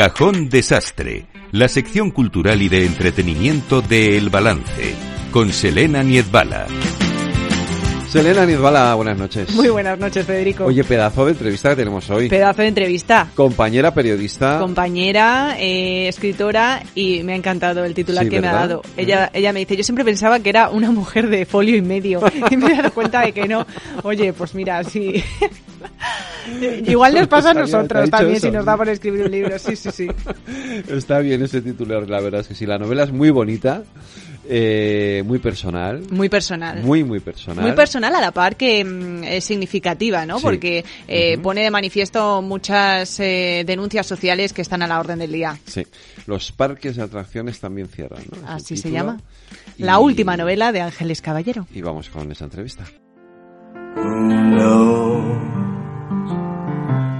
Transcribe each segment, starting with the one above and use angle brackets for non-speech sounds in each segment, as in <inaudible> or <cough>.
Cajón Desastre, la sección cultural y de entretenimiento de El Balance, con Selena Niezbala. Selena Nizbala, buenas noches. Muy buenas noches, Federico. Oye, pedazo de entrevista que tenemos hoy. Pedazo de entrevista. Compañera periodista. Compañera, eh, escritora y me ha encantado el titular Sí, que me ha dado. Ella, ella me dice, yo siempre pensaba que era una mujer de folio y medio <laughs> y me he dado cuenta de que no. Oye, pues mira, sí. <laughs> Igual nos pasa a Sabía, ¿te ha nosotros también eso? si nos da por escribir un libro. Sí, sí, sí. <laughs> Está bien ese titular, la verdad es que sí. La novela es muy bonita, eh, muy personal. Muy personal. Muy, muy personal. Muy personal a la par que mm, es significativa, ¿no? Sí. Porque eh, pone de manifiesto muchas eh, denuncias sociales que están a la orden del día. Sí. Los parques de atracciones también cierran, ¿no? Así se llama. Y- La última novela de Ángeles Caballero. Y vamos con esa entrevista.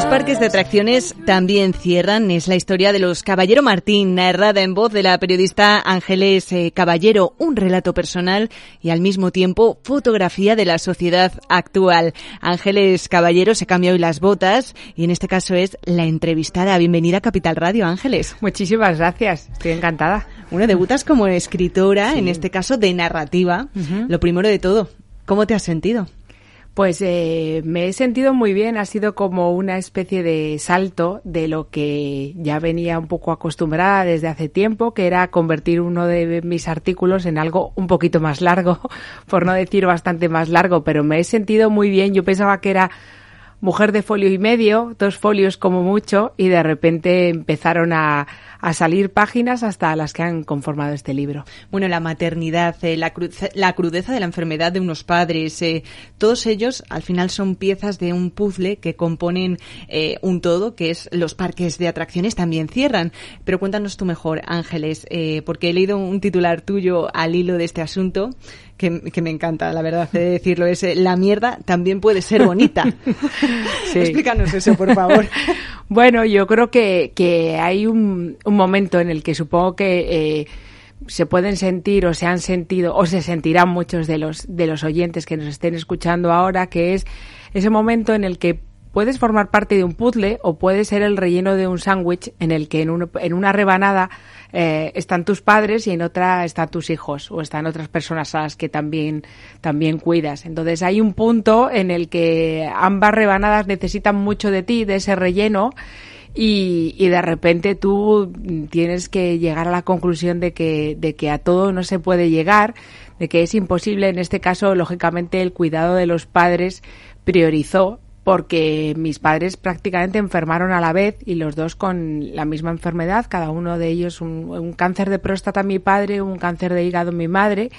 Los parques de atracciones también cierran. Es la historia de los Caballero Martín, narrada en voz de la periodista Ángeles eh, Caballero. Un relato personal y al mismo tiempo fotografía de la sociedad actual. Ángeles Caballero se cambia hoy las botas y en este caso es la entrevistada. Bienvenida a Capital Radio, Ángeles. Muchísimas gracias, estoy encantada. Bueno, debutas como escritora, en este caso de narrativa. Ujú. Lo primero de todo, ¿cómo te has sentido? Pues eh, me he sentido muy bien, ha sido como una especie de salto de lo que ya venía un poco acostumbrada desde hace tiempo, que era convertir uno de mis artículos en algo un poquito más largo, <laughs> por no decir bastante más largo, pero me he sentido muy bien. Yo pensaba que era mujer de folio y medio, dos folios como mucho, y de repente empezaron a, a salir páginas hasta las que han conformado este libro. Bueno, la maternidad, eh, la, la crudeza de la enfermedad de unos padres, eh, todos ellos al final son piezas de un puzzle que componen eh, un todo, que es los parques de atracciones también cierran. Pero cuéntanos tú mejor, Ángeles, porque he leído un titular tuyo al hilo de este asunto que, que me encanta, la verdad, de decirlo, es eh, la mierda también puede ser bonita. <laughs> Sí. Explícanos eso, por favor. <laughs> Bueno, yo creo que, que hay un, un momento en el que supongo que eh, se pueden sentir o se han sentido o se sentirán muchos de los, de los oyentes que nos estén escuchando ahora, que es ese momento en el que puedes formar parte de un puzzle o puede ser el relleno de un sándwich en el que en, uno- en una rebanada eh, están tus padres y en otra están tus hijos o están otras personas a las que también, también cuidas. Entonces hay un punto en el que ambas rebanadas necesitan mucho de ti, de ese relleno, y, y de repente tú tienes que llegar a la conclusión de que, de que a todo no se puede llegar, de que es imposible. En este caso, lógicamente, el cuidado de los padres priorizó porque mis padres prácticamente enfermaron a la vez y los dos con la misma enfermedad, cada uno de ellos un, cáncer de próstata mi padre, un cáncer de hígado mi madre,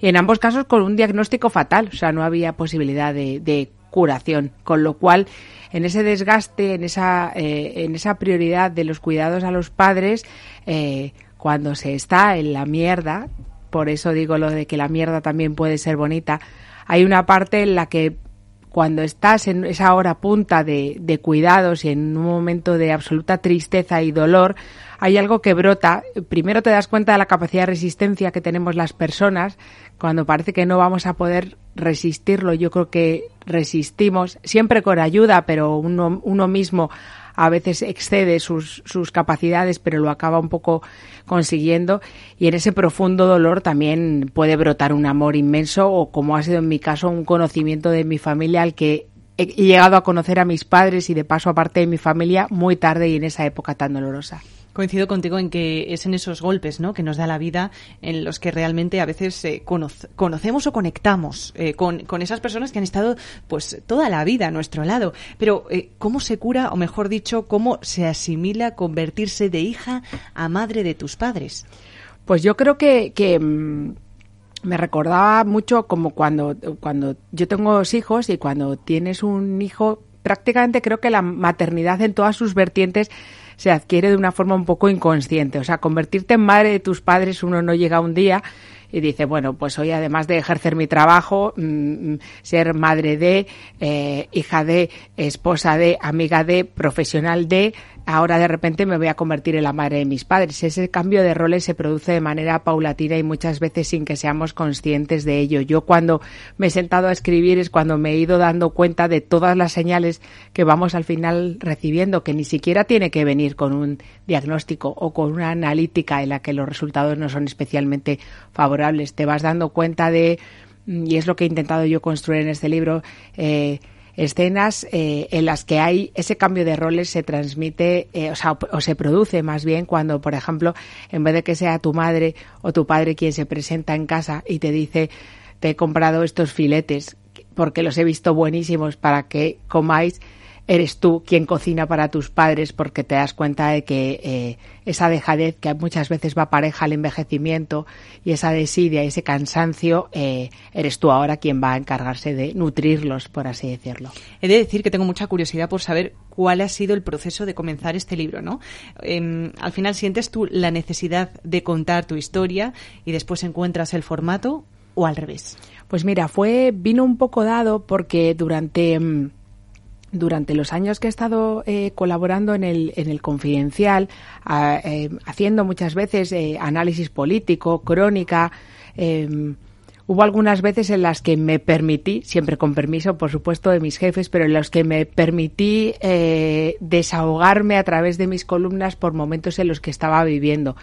y en ambos casos con un diagnóstico fatal, o sea, no había posibilidad de, de curación, con lo cual en ese desgaste, en esa, eh, en esa prioridad de los cuidados a los padres, eh, cuando se está en la mierda, por eso digo lo de que la mierda también puede ser bonita, hay una parte en la que cuando estás en esa hora punta de, de cuidados y en un momento de absoluta tristeza y dolor, hay algo que brota. Primero te das cuenta de la capacidad de resistencia que tenemos las personas. Cuando parece que no vamos a poder resistirlo, yo creo que resistimos, siempre con ayuda, pero uno, uno mismo a veces excede sus, sus capacidades, pero lo acaba un poco consiguiendo. Y en ese profundo dolor también puede brotar un amor inmenso o, como ha sido en mi caso, un conocimiento de mi familia al que he llegado a conocer a mis padres y de paso aparte de mi familia muy tarde y en esa época tan dolorosa. Coincido contigo en que es en esos golpes ¿no? que nos da la vida en los que realmente a veces eh, conoce- conocemos o conectamos eh, con, con esas personas que han estado pues toda la vida a nuestro lado. Pero eh, ¿cómo se cura, o mejor dicho, cómo se asimila convertirse de hija a madre de tus padres? Pues yo creo que, que mm, me recordaba mucho como cuando, cuando yo tengo dos hijos y cuando tienes un hijo, prácticamente creo que la maternidad en todas sus vertientes se adquiere de una forma un poco inconsciente. O sea, convertirte en madre de tus padres uno no llega un día y dice, bueno, pues hoy además de ejercer mi trabajo, mm, mm, ser madre de, eh, hija de, esposa de, amiga de, profesional de, ahora de repente me voy a convertir en la madre de mis padres. Ese cambio de roles se produce de manera paulatina y muchas veces sin que seamos conscientes de ello. Yo cuando me he sentado a escribir es cuando me he ido dando cuenta de todas las señales que vamos al final recibiendo, que ni siquiera tiene que venir con un diagnóstico o con una analítica en la que los resultados no son especialmente favorables. Te vas dando cuenta de, y es lo que he intentado yo construir en este libro, eh, escenas eh, en las que hay ese cambio de roles se transmite, eh, o, sea, o, se produce más bien cuando, por ejemplo, en vez de que sea tu madre o tu padre quien se presenta en casa y te dice, te he comprado estos filetes porque los he visto buenísimos para que comáis, eres tú quien cocina para tus padres porque te das cuenta de que eh, esa dejadez que muchas veces va pareja al envejecimiento y esa desidia y ese cansancio, eh, eres tú ahora quien va a encargarse de nutrirlos, por así decirlo. He de decir que tengo mucha curiosidad por saber cuál ha sido el proceso de comenzar este libro, ¿no? Eh, al final sientes tú la necesidad de contar tu historia y después encuentras el formato o al revés. Pues mira, fue vino un poco dado porque durante mm, durante los años que he estado eh, colaborando en el, en el Confidencial, a, eh, haciendo muchas veces eh, análisis político, crónica, em, hubo algunas veces en las que me permití, siempre con permiso, por supuesto, de mis jefes, pero en los que me permití desahogarme a través de mis columnas por momentos en los que estaba viviendo.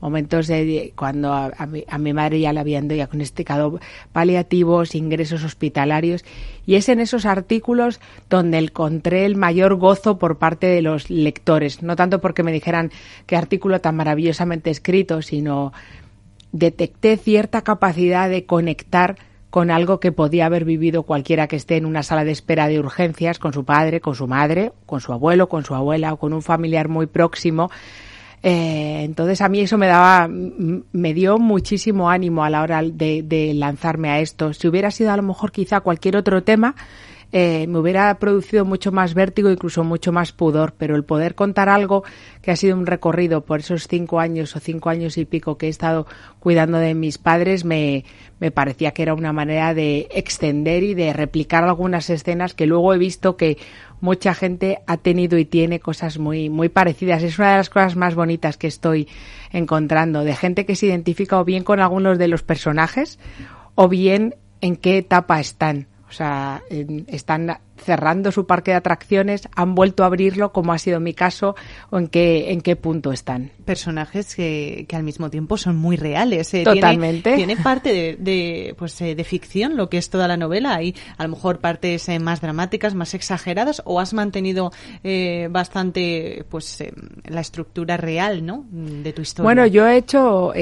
Momentos de cuando a, mi, madre ya le habían diagnosticado paliativos, ingresos hospitalarios, y es en esos artículos donde encontré el mayor gozo por parte de los lectores, no tanto porque me dijeran qué artículo tan maravillosamente escrito, sino detecté cierta capacidad de conectar con algo que podía haber vivido cualquiera que esté en una sala de espera de urgencias con su padre, con su madre, con su abuelo, con su abuela o con un familiar muy próximo eh, entonces a mí eso me daba, me dio muchísimo ánimo a la hora de, de lanzarme a esto. Si hubiera sido a lo mejor quizá cualquier otro tema, eh, me hubiera producido mucho más vértigo, incluso mucho más pudor, pero el poder contar algo que ha sido un recorrido por esos cinco años o cinco años y pico que he estado cuidando de mis padres, me, me parecía que era una manera de extender y de replicar algunas escenas que luego he visto que mucha gente ha tenido y tiene cosas muy, muy parecidas. Es una de las cosas más bonitas que estoy encontrando, de gente que se identifica o bien con algunos de los personajes o bien en qué etapa están. O sea, están cerrando su parque de atracciones, han vuelto a abrirlo, como ha sido mi caso, o en qué, en qué punto están. Personajes que, que al mismo tiempo son muy reales. ¿eh? Totalmente. Tiene, parte de, de, pues, eh, de ficción, lo que es toda la novela. Hay a lo mejor partes eh, más dramáticas, más exageradas, o has mantenido eh, bastante pues la estructura real, ¿no? De tu historia. Bueno, yo he hecho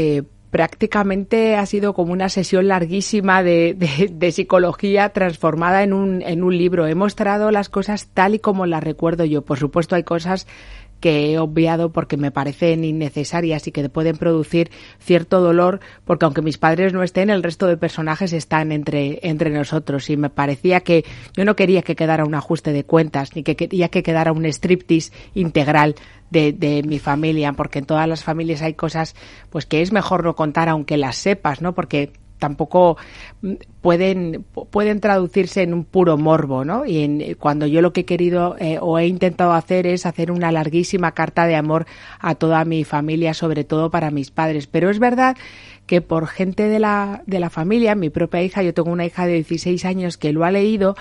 prácticamente ha sido como una sesión larguísima de, de, psicología transformada en un, en un libro. He mostrado las cosas tal y como las recuerdo yo. Por supuesto, hay cosas que he obviado porque me parecen innecesarias y que pueden producir cierto dolor, porque aunque mis padres no estén, el resto de personajes están entre, entre nosotros. Y me parecía que yo no quería que quedara un ajuste de cuentas, ni que quería que quedara un striptease integral de, de, mi familia, porque en todas las familias hay cosas pues que es mejor no contar aunque las sepas, ¿no? Porque tampoco mm, pueden pueden traducirse en un puro morbo, ¿no? Y en, cuando yo lo que he querido eh, o he intentado hacer es hacer una larguísima carta de amor a toda mi familia, sobre todo para mis padres. Pero es verdad que por gente de la, de la familia, mi propia hija, yo tengo una hija de 16 años que lo ha leído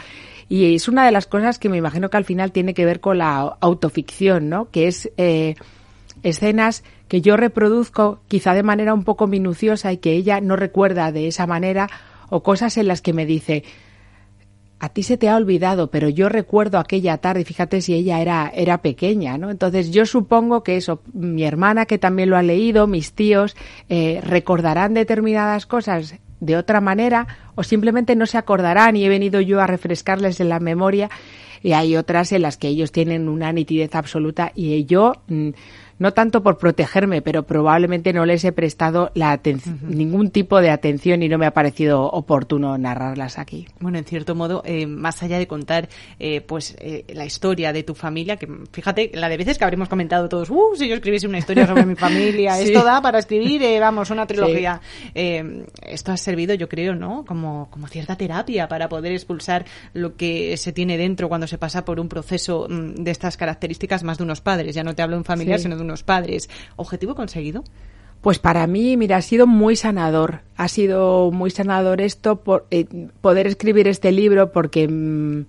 y es una de las cosas que me imagino que al final tiene que ver con la autoficción, ¿no? Que es eh, escenas que yo reproduzco quizá de manera un poco minuciosa y que ella no recuerda de esa manera o cosas en las que me dice a ti se te ha olvidado, pero yo recuerdo aquella tarde, fíjate si ella era, era pequeña, ¿no? Entonces yo supongo que eso, mi hermana que también lo ha leído, mis tíos, eh, recordarán determinadas cosas de otra manera o simplemente no se acordarán y he venido yo a refrescarles en la memoria y hay otras en las que ellos tienen una nitidez absoluta y yo mm, no tanto por protegerme, pero probablemente no les he prestado la ningún tipo de atención y no me ha parecido oportuno narrarlas aquí. Bueno, en cierto modo, eh, más allá de contar eh, pues eh, la historia de tu familia, que fíjate, la de veces que habremos comentado todos, uh, si yo escribiese una historia sobre mi <laughs> familia, esto da para escribir, vamos, una trilogía. esto ha servido, yo creo, ¿no? Como, como cierta terapia para poder expulsar lo que se tiene dentro cuando se pasa por un proceso mm, de estas características más de unos padres. Ya no te hablo en familia, sino de unos padres. ¿Objetivo conseguido? Pues para mí, mira, ha sido muy sanador. Ha sido muy sanador esto, por, eh, poder escribir este libro, porque mm,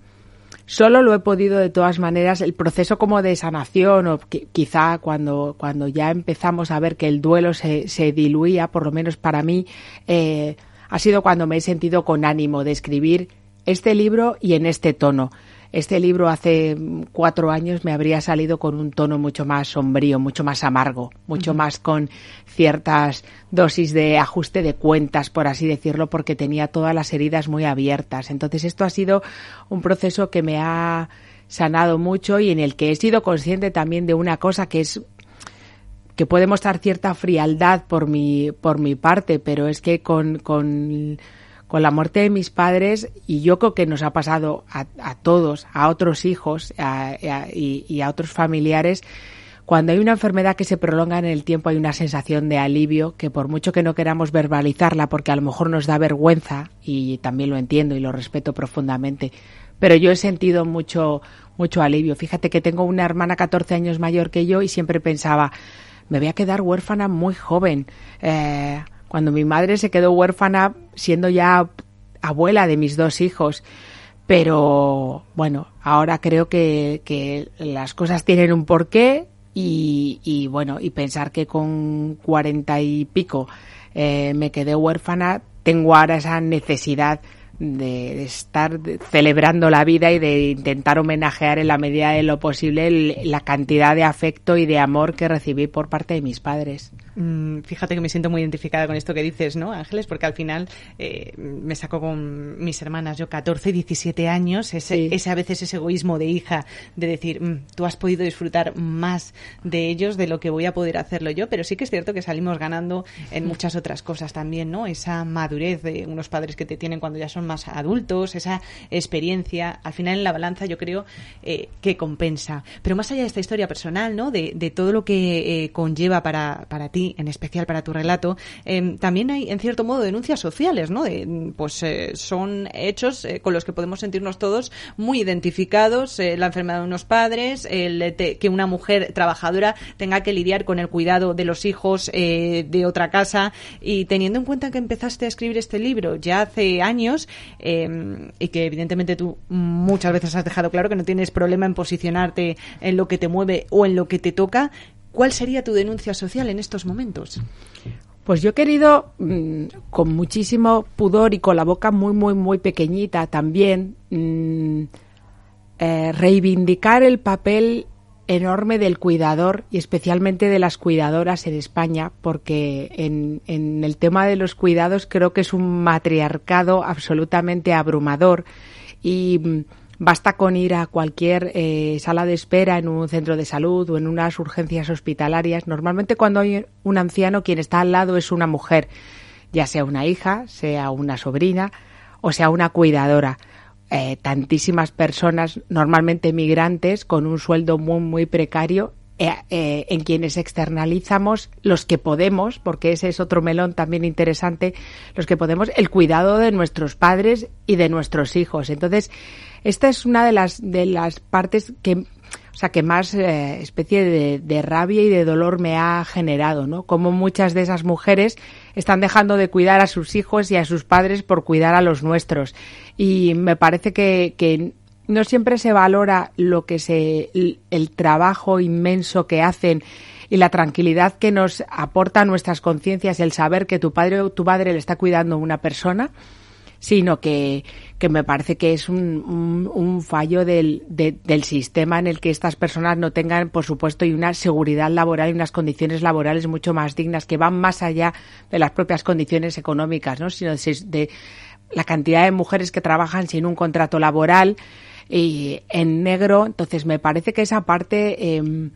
solo lo he podido de todas maneras. El proceso como de sanación, o quizá cuando, cuando ya empezamos a ver que el duelo se, se diluía, por lo menos para mí, eh, ha sido cuando me he sentido con ánimo de escribir este libro y en este tono. Este libro hace cuatro años me habría salido con un tono mucho más sombrío, mucho más amargo, mucho más con ciertas dosis de ajuste de cuentas, por así decirlo, porque tenía todas las heridas muy abiertas. Entonces esto ha sido un proceso que me ha sanado mucho y en el que he sido consciente también de una cosa que es que puede mostrar cierta frialdad por mi, por mi parte, pero es que con, con con la muerte de mis padres y yo creo que nos ha pasado a, todos, a otros hijos y, a otros familiares, cuando hay una enfermedad que se prolonga en el tiempo hay una sensación de alivio que por mucho que no queramos verbalizarla porque a lo mejor nos da vergüenza y también lo entiendo y lo respeto profundamente, pero yo he sentido mucho mucho alivio. Fíjate que tengo una hermana 14 años mayor que yo y siempre pensaba, me voy a quedar huérfana muy joven. Eh, cuando mi madre se quedó huérfana siendo ya abuela de mis dos hijos. Pero bueno, ahora creo que, que las cosas tienen un porqué y, y, bueno, y pensar que con cuarenta y pico eh, me quedé huérfana, tengo ahora esa necesidad de, estar celebrando la vida y de intentar homenajear en la medida de lo posible la cantidad de afecto y de amor que recibí por parte de mis padres. Mm, fíjate que me siento muy identificada con esto que dices, ¿no, Ángeles? Porque al final eh, me saco con mis hermanas, yo 14, 17 años, ese, ese a veces ese egoísmo de hija, de decir, mm, tú has podido disfrutar más de ellos de lo que voy a poder hacerlo yo, pero sí que es cierto que salimos ganando en muchas otras cosas también, ¿no? Esa madurez de unos padres que te tienen cuando ya son más adultos, esa experiencia, al final en la balanza yo creo eh, que compensa. Pero más allá de esta historia personal, ¿no? De, de todo lo que eh, conlleva para, para ti en especial para tu relato, em, también hay, en cierto modo, denuncias sociales, ¿no? pues eh, son hechos eh, con los que podemos sentirnos todos muy identificados. Eh, la enfermedad de unos padres, el que una mujer trabajadora tenga que lidiar con el cuidado de los hijos de otra casa. Y teniendo en cuenta que empezaste a escribir este libro ya hace años em, y que evidentemente tú muchas veces has dejado claro que no tienes problema en posicionarte en lo que te mueve o en lo que te toca, ¿Cuál sería tu denuncia social en estos momentos? Pues yo he querido, mm, con muchísimo pudor y con la boca muy, muy, muy pequeñita también, mm, eh, reivindicar el papel enorme del cuidador y especialmente de las cuidadoras en España, porque en, el tema de los cuidados creo que es un matriarcado absolutamente abrumador y mm, Basta con ir a cualquier eh, sala de espera en un centro de salud o en unas urgencias hospitalarias. Normalmente cuando hay un anciano, quien está al lado es una mujer, ya sea una hija, sea una sobrina o sea una cuidadora. Eh, tantísimas personas, normalmente migrantes, con un sueldo muy, muy precario, eh, en quienes externalizamos los que podemos, porque ese es otro melón también interesante, los que podemos, el cuidado de nuestros padres y de nuestros hijos. Entonces, esta es una de las, de las partes que, o sea, que más eh, especie de, rabia y de dolor me ha generado, ¿no? Como muchas de esas mujeres están dejando de cuidar a sus hijos y a sus padres por cuidar a los nuestros. Y me parece que, que no siempre se valora lo que se, el trabajo inmenso que hacen y la tranquilidad que nos aporta nuestras conciencias el saber que tu padre o tu madre le está cuidando a una persona sino que, que me parece que es un, un, fallo del, del sistema en el que estas personas no tengan, por supuesto, y una seguridad laboral y unas condiciones laborales mucho más dignas, que van más allá de las propias condiciones económicas, ¿no? sino de, la cantidad de mujeres que trabajan sin un contrato laboral y en negro. Entonces, me parece que esa parte. Eh,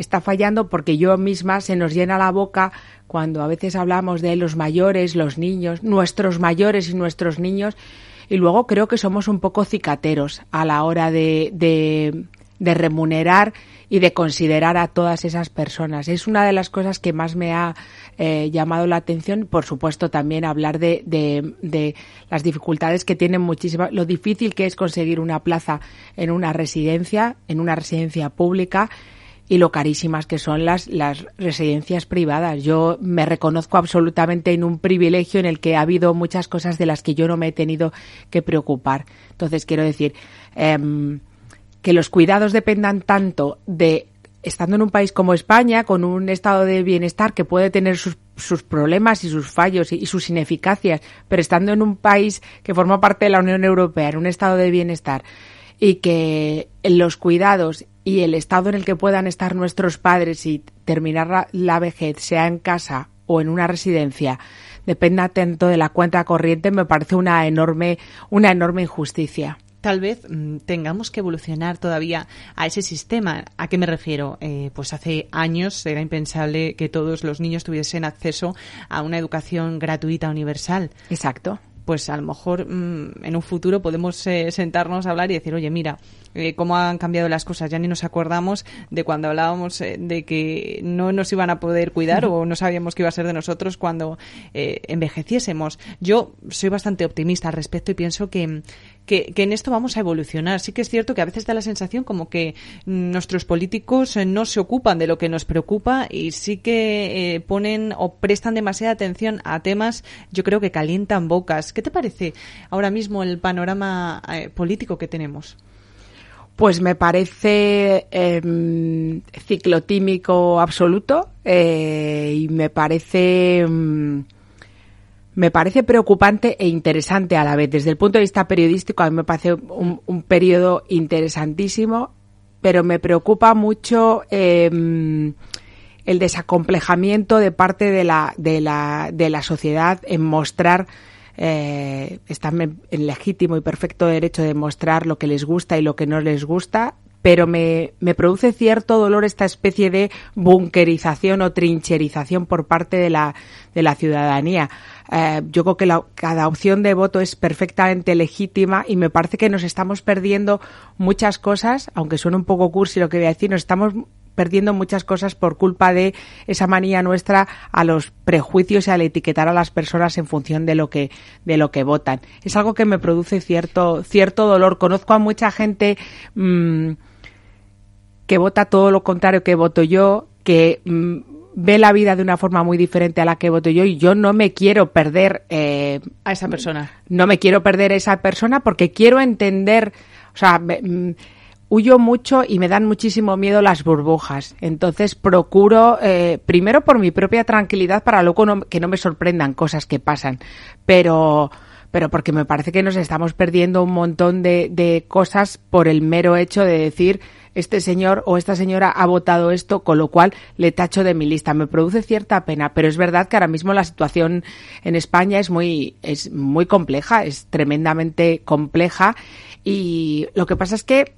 está fallando porque yo misma se nos llena la boca cuando a veces hablamos de los mayores, los niños, nuestros mayores y nuestros niños, y luego creo que somos un poco cicateros a la hora de, de, remunerar y de considerar a todas esas personas. Es una de las cosas que más me ha eh, llamado la atención. Por supuesto, también hablar de, de, de las dificultades que tienen muchísimas, lo difícil que es conseguir una plaza en una residencia, en una residencia pública y lo carísimas que son las, las residencias privadas. Yo me reconozco absolutamente en un privilegio en el que ha habido muchas cosas de las que yo no me he tenido que preocupar. Entonces, quiero decir, eh, que los cuidados dependan tanto de estando en un país como España, con un estado de bienestar que puede tener sus, sus problemas y sus fallos y, y, sus ineficacias, pero estando en un país que forma parte de la Unión Europea, en un estado de bienestar, y que los cuidados y el estado en el que puedan estar nuestros padres y terminar la, la vejez, sea en casa o en una residencia, dependa tanto de la cuenta corriente, me parece una enorme, una enorme injusticia tal vez mmm, tengamos que evolucionar todavía a ese sistema. ¿A qué me refiero? Eh, pues hace años era impensable que todos los niños tuviesen acceso a una educación gratuita universal. Exacto pues a lo mejor mmm, en un futuro podemos eh, sentarnos a hablar y decir, oye, mira, eh, cómo han cambiado las cosas. Ya ni nos acordamos de cuando hablábamos eh, de que no nos iban a poder cuidar o no sabíamos qué iba a ser de nosotros cuando eh, envejeciésemos. Yo soy bastante optimista al respecto y pienso que, que, en esto vamos a evolucionar. Sí que es cierto que a veces da la sensación como que nuestros políticos no se ocupan de lo que nos preocupa y sí que eh, ponen o prestan demasiada atención a temas, yo creo que calientan bocas. ¿Qué te parece ahora mismo el panorama eh, político que tenemos? Pues me parece eh, ciclotímico absoluto eh, y me parece... Me parece preocupante e interesante a la vez. Desde el punto de vista periodístico, a mí me parece un, periodo interesantísimo, pero me preocupa mucho eh, el desacomplejamiento de parte de la, de la, de la sociedad en mostrar eh, están en legítimo y perfecto derecho de mostrar lo que les gusta y lo que no les gusta, pero me, me produce cierto dolor esta especie de bunkerización o trincherización por parte de la, de la ciudadanía. Eh, yo creo que la, cada opción de voto es perfectamente legítima y me parece que nos estamos perdiendo muchas cosas, aunque suene un poco cursi lo que voy a decir, nos estamos perdiendo muchas cosas por culpa de esa manía nuestra a los prejuicios y al etiquetar a las personas en función de lo que de lo que votan. Es algo que me produce cierto cierto dolor. Conozco a mucha gente mmm, que vota todo lo contrario que voto yo, que mmm, ve la vida de una forma muy diferente a la que voto yo y yo no me quiero perder eh, a esa persona. No me quiero perder a esa persona porque quiero entender, o sea, me, huyo mucho y me dan muchísimo miedo las burbujas. Entonces procuro, eh, primero por mi propia tranquilidad, para luego no, que no me sorprendan cosas que pasan. Pero, pero porque me parece que nos estamos perdiendo un montón de, de cosas por el mero hecho de decir este señor o esta señora ha votado esto, con lo cual le tacho de mi lista. Me produce cierta pena, pero es verdad que ahora mismo la situación en España es muy, es muy compleja, es tremendamente compleja y lo que pasa es que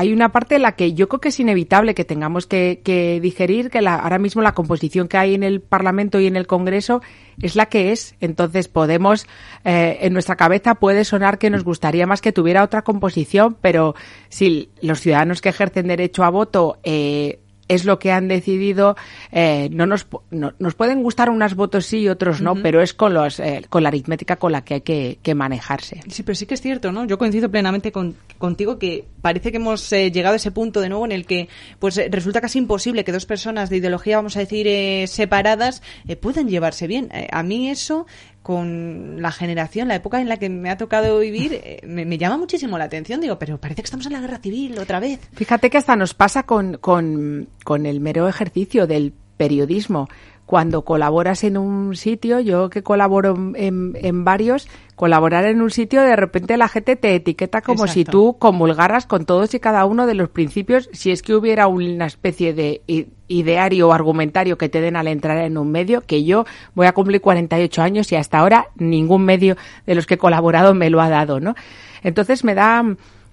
hay una parte en la que yo creo que es inevitable que tengamos que, que digerir que la, ahora mismo la composición que hay en el Parlamento y en el Congreso es la que es. Entonces podemos, eh, en nuestra cabeza puede sonar que nos gustaría más que tuviera otra composición, pero si los ciudadanos que ejercen derecho a voto eh, es lo que han decidido. Eh, no nos, no, nos pueden gustar unos votos sí y otros no, uh -huh. pero es con, los, eh, con la aritmética con la que hay que, que, manejarse. Sí, pero sí que es cierto, ¿no? Yo coincido plenamente con, contigo que parece que hemos eh, llegado a ese punto de nuevo en el que pues eh, resulta casi imposible que dos personas de ideología, vamos a decir, eh, separadas puedan llevarse bien. a mí eso con la generación, la época en la que me ha tocado vivir, eh, me, llama muchísimo la atención. Digo, pero parece que estamos en la guerra civil otra vez. Fíjate que hasta nos pasa con, con, con el mero ejercicio del periodismo. Cuando colaboras en un sitio, yo que colaboro en, en varios, colaborar en un sitio, de repente la gente te etiqueta como Exacto. si tú comulgaras con todos y cada uno de los principios, si es que hubiera una especie de ideario o argumentario que te den al entrar en un medio, que yo voy a cumplir 48 años y hasta ahora ningún medio de los que he colaborado me lo ha dado, ¿no? Entonces me da,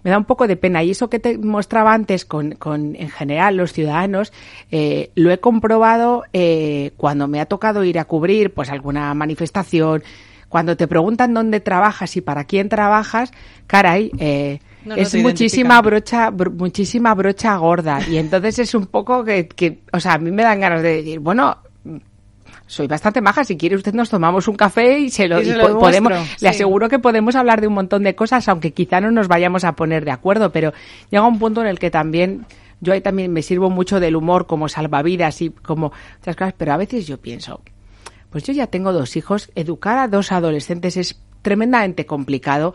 me da un poco de pena. Y eso que te mostraba antes con, con en general los ciudadanos, eh, lo he comprobado eh, cuando me ha tocado ir a cubrir pues alguna manifestación, cuando te preguntan dónde trabajas y para quién trabajas, caray, eh, No, no es muchísima brocha, br- muchísima brocha gorda. Y entonces es un poco que, que, o sea, a mí me dan ganas de decir, bueno, soy bastante maja. Si quiere usted nos tomamos un café y se lo, Y se y lo po- podemos. Le sí. aseguro que podemos hablar de un montón de cosas, aunque quizá no nos vayamos a poner de acuerdo. Pero llega un punto en el que también yo ahí también me sirvo mucho del humor como salvavidas y como otras cosas. Pero a veces yo pienso, pues yo ya tengo dos hijos. Educar a dos adolescentes es tremendamente complicado.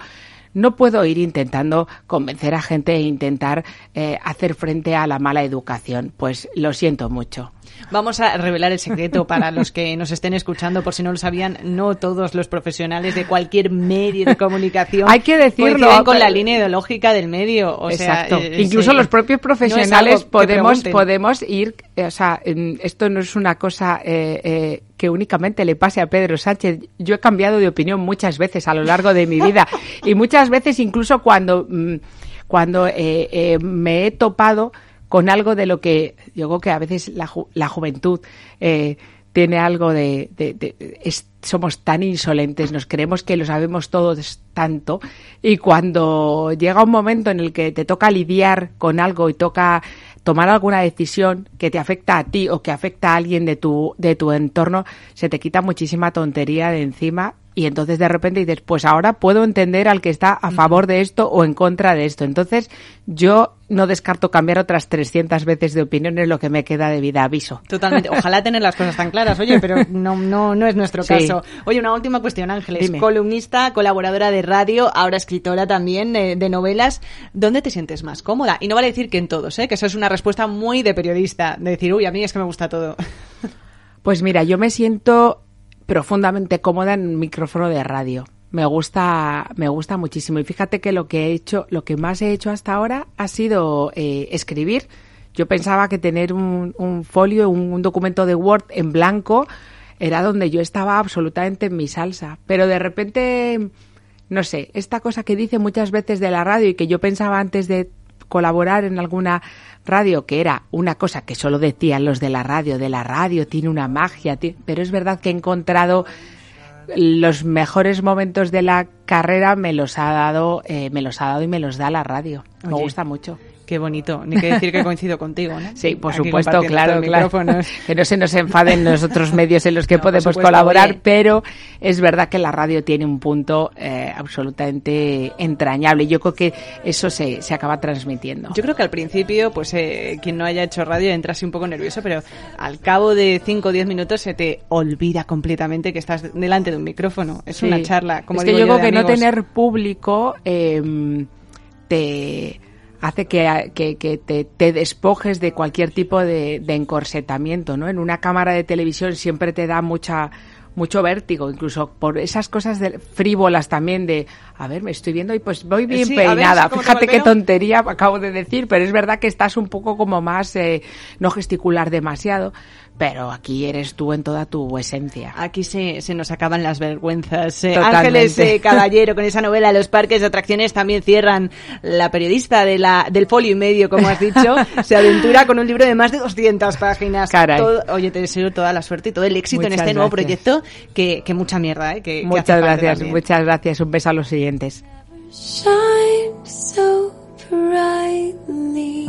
No puedo ir intentando convencer a gente e intentar eh, hacer frente a la mala educación. Pues lo siento mucho. Vamos a revelar el secreto para los que nos estén escuchando, por si no lo sabían, no todos los profesionales de cualquier medio de comunicación Hay que decirlo, con pero- la línea ideológica del medio. O Exacto. eh, Incluso sí. los propios profesionales podemos podemos ir, eh, o sea, en- esto no es una cosa eh, eh, que únicamente le pase a Pedro Sánchez. Yo he cambiado de opinión muchas veces a lo largo de mi vida <laughs> y muchas veces incluso cuando mm, cuando eh, me he topado con algo de lo que yo creo que a veces la, ju- la juventud eh, tiene algo de, de- es- somos tan insolentes, nos creemos que lo sabemos todos tanto y cuando llega un momento en el que te toca lidiar con algo y toca tomar alguna decisión que te afecta a ti o que afecta a alguien de tu de tu entorno, se te quita muchísima tontería de encima y entonces de repente dices, pues ahora puedo entender al que está a favor de esto o en contra de esto. Entonces, yo no descarto cambiar otras 300 veces de opinión en lo que me queda de vida, aviso. Totalmente. <laughs> Ojalá tener las cosas tan claras, oye, pero no, no, no es nuestro Sí. caso. Oye, una última cuestión, Ángeles. Dime. Columnista, colaboradora de radio, ahora escritora también eh, de novelas. ¿Dónde te sientes más cómoda? Y no vale decir que en todos, ¿eh? que eso es una respuesta muy de periodista. De decir, uy, a mí es que me gusta todo. <laughs> Pues mira, yo me siento profundamente cómoda en un micrófono de radio. Me gusta, me gusta muchísimo. Y fíjate que lo que he hecho, lo que más he hecho hasta ahora ha sido eh, escribir. Yo pensaba que tener un, un folio, un, un documento de Word en blanco era donde yo estaba absolutamente en mi salsa. Pero de repente, no sé, esta cosa que dice muchas veces de la radio y que yo pensaba antes de colaborar en alguna radio, que era una cosa que solo decían los de la radio, de la radio tiene una magia, pero es verdad que he encontrado los mejores momentos de la carrera me los ha dado, eh, me los ha dado y me los da la radio. Me gusta mucho. Qué bonito. Ni que decir que <laughs> coincido contigo, ¿no? Sí, por Aquí supuesto, claro, claro. <laughs> Que no se nos enfaden los otros <laughs> medios en los que No, podemos supuesto, colaborar, pero es verdad que la radio tiene un punto eh, absolutamente entrañable. Yo creo que eso se, se acaba transmitiendo. Yo creo que al principio, pues eh, quien no haya hecho radio entra así un poco nervioso, pero al cabo de 5 o 10 minutos se te olvida completamente que estás delante de un micrófono. Es Sí. una charla, como es que yo creo que no tener público eh, te hace que, que- que te, te despojes de cualquier tipo de, de encorsetamiento, ¿no? En una cámara de televisión siempre te da mucha mucho vértigo, incluso por esas cosas de- frívolas también de, a ver, me estoy viendo y pues voy bien Sí, ver, peinada. sí, ¿cómo Fíjate qué tontería acabo de decir, pero es verdad que estás un poco como más, eh, no gesticular demasiado, pero aquí eres tú en toda tu esencia. Aquí se, se nos acaban las vergüenzas. Eh. Ángeles eh, Caballero, con esa novela Los parques de atracciones, también cierran la periodista de la, del folio y medio, como has dicho, <laughs> se aventura con un libro de más de 200 páginas. Caray. Todo- oye, te deseo toda la suerte y todo el éxito en este nuevo proyecto, que, que mucha mierda, ¿eh? Que, Muchas gracias, también. muchas gracias. Un beso a los siguientes. shine so brightly.